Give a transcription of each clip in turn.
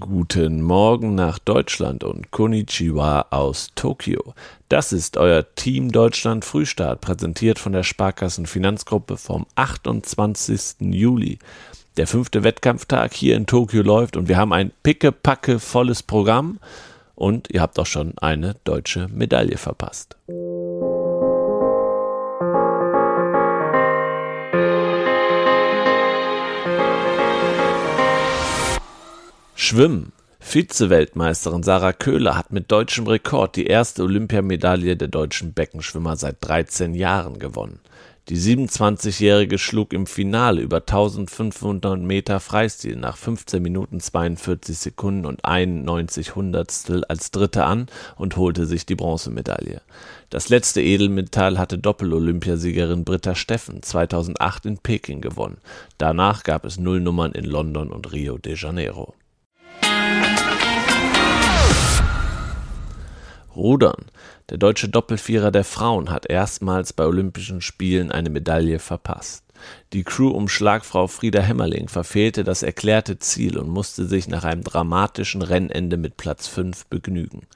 Guten Morgen nach Deutschland und Konnichiwa aus Tokio. Das ist euer Team Deutschland Frühstart, präsentiert von der Sparkassen Finanzgruppe vom 28. Juli. Der fünfte Wettkampftag hier in Tokio läuft und wir haben ein pickepacke volles Programm und ihr habt auch schon eine deutsche Medaille verpasst. Schwimmen. Vize-Weltmeisterin Sarah Köhler hat mit deutschem Rekord die erste Olympiamedaille der deutschen Beckenschwimmer seit 13 Jahren gewonnen. Die 27-Jährige schlug im Finale über 1500 Meter Freistil nach 15 Minuten 42 Sekunden und 91 Hundertstel als Dritte an und holte sich die Bronzemedaille. Das letzte Edelmetall hatte Doppel-Olympiasiegerin Britta Steffen 2008 in Peking gewonnen. Danach gab es Nullnummern in London und Rio de Janeiro. Rudern. Der deutsche Doppelvierer der Frauen hat erstmals bei Olympischen Spielen eine Medaille verpasst. Die Crew um Schlagfrau Frieda Hämmerling verfehlte das erklärte Ziel und musste sich nach einem dramatischen Rennende mit Platz 5 begnügen.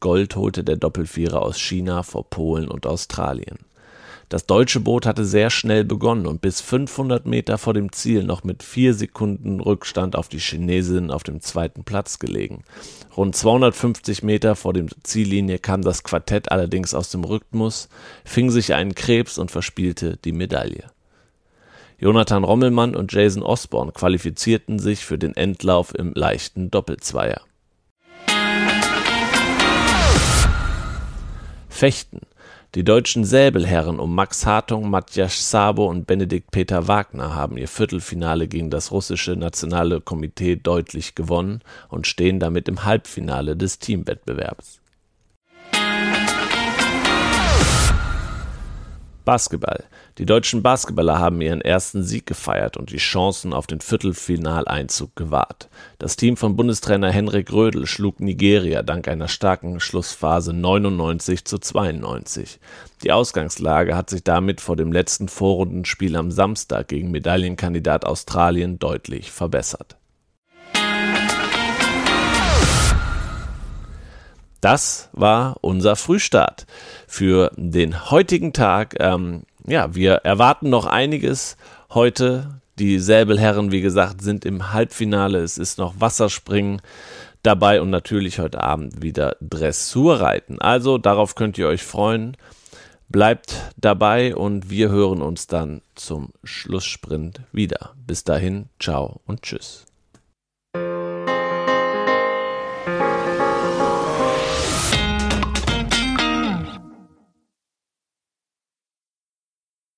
Gold holte der Doppelvierer aus China vor Polen und Australien. Das deutsche Boot hatte sehr schnell begonnen und bis 500 Meter vor dem Ziel noch mit vier Sekunden Rückstand auf die Chinesin auf dem zweiten Platz gelegen. Rund 250 Meter vor dem Ziellinie kam das Quartett allerdings aus dem Rhythmus, fing sich einen Krebs und verspielte die Medaille. Jonathan Rommelmann und Jason Osborne qualifizierten sich für den Endlauf im leichten Doppelzweier. Fechten. Die deutschen Säbelherren um Max Hartung, Matthias Sabo und Benedikt Peter Wagner haben ihr Viertelfinale gegen das russische Nationale Komitee deutlich gewonnen und stehen damit im Halbfinale des Teamwettbewerbs. Basketball. Die deutschen Basketballer haben ihren ersten Sieg gefeiert und die Chancen auf den Viertelfinaleinzug gewahrt. Das Team von Bundestrainer Henrik Rödel schlug Nigeria dank einer starken Schlussphase 99 zu 92. Die Ausgangslage hat sich damit vor dem letzten Vorrundenspiel am Samstag gegen Medaillenkandidat Australien deutlich verbessert. Das war unser Frühstart für den heutigen Tag. Ähm, ja, wir erwarten noch einiges heute. Die Säbelherren, wie gesagt, sind im Halbfinale. Es ist noch Wasserspringen dabei und natürlich heute Abend wieder Dressurreiten. Also darauf könnt ihr euch freuen. Bleibt dabei und wir hören uns dann zum Schlusssprint wieder. Bis dahin, ciao und tschüss.